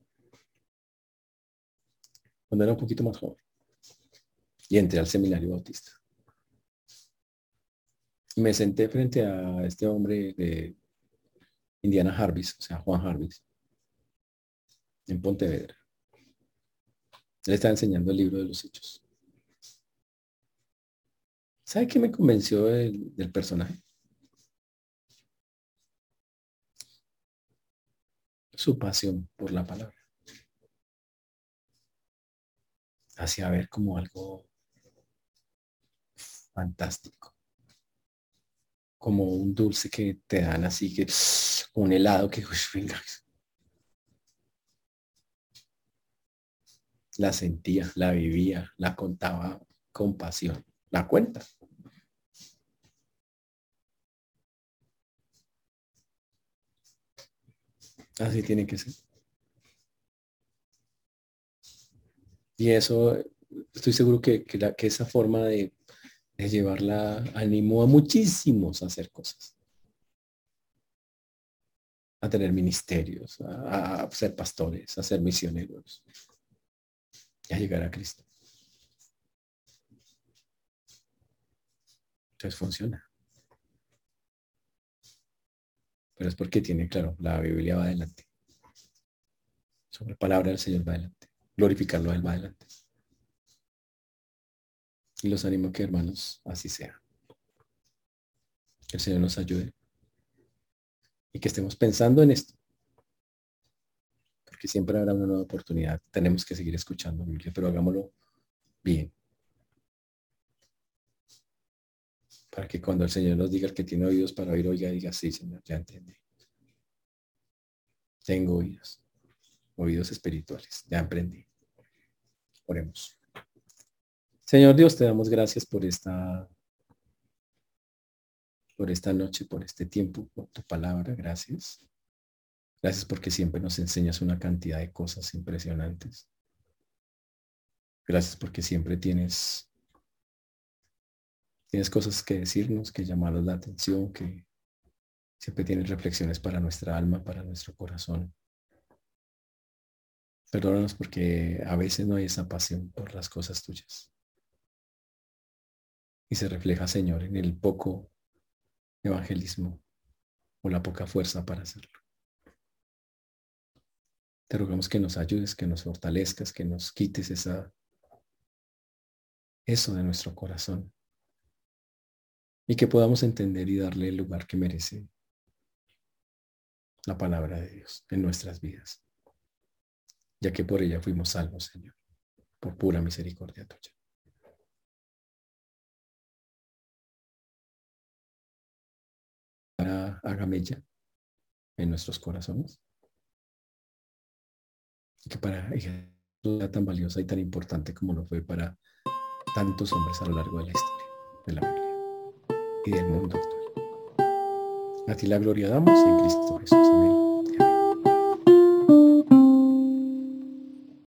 Cuando era un poquito más joven. Y entré al seminario bautista. Me senté frente a este hombre de Indiana Jarvis, o sea, Juan Jarvis, en Pontevedra. Él está enseñando el libro de los hechos. ¿Sabe qué me convenció del, del personaje? Su pasión por la palabra. Hacía ver como algo fantástico como un dulce que te dan así, que un helado que, venga. La sentía, la vivía, la contaba con pasión. La cuenta. Así tiene que ser. Y eso, estoy seguro que, que esa forma de es llevarla, animó a muchísimos a hacer cosas, a tener ministerios, a, ser pastores, a ser misioneros, y a llegar a Cristo. Entonces funciona. Pero es porque tiene, claro, la Biblia va adelante. Sobre la palabra del Señor va adelante. Glorificarlo a Él va adelante. Y los animo que hermanos así sea. Que el Señor nos ayude. Y que estemos pensando en esto. Porque siempre habrá una nueva oportunidad. Tenemos que seguir escuchando pero hagámoslo bien. Para que cuando el Señor nos diga que tiene oídos para oír, oiga, diga, sí, Señor, ya entendí. Tengo oídos. Oídos espirituales. Ya aprendí. Oremos. Señor Dios, te damos gracias por esta, por esta noche, por este tiempo, por tu palabra. Gracias. Gracias porque siempre nos enseñas una cantidad de cosas impresionantes. Gracias porque siempre tienes, tienes cosas que decirnos, que llamarnos la atención, que siempre tienes reflexiones para nuestra alma, para nuestro corazón. Perdónanos porque a veces no hay esa pasión por las cosas tuyas. Y se refleja, Señor, en el poco evangelismo o la poca fuerza para hacerlo. Te rogamos que nos ayudes, que nos fortalezcas, que nos quites esa, eso de nuestro corazón y que podamos entender y darle el lugar que merece la palabra de Dios en nuestras vidas, ya que por ella fuimos salvos, Señor, por pura misericordia tuya. Hágame ya en nuestros corazones que para ella tan valiosa y tan importante como lo fue para tantos hombres a lo largo de la historia de la Biblia y del mundo actual. A ti la gloria damos en Cristo Jesús. Amén.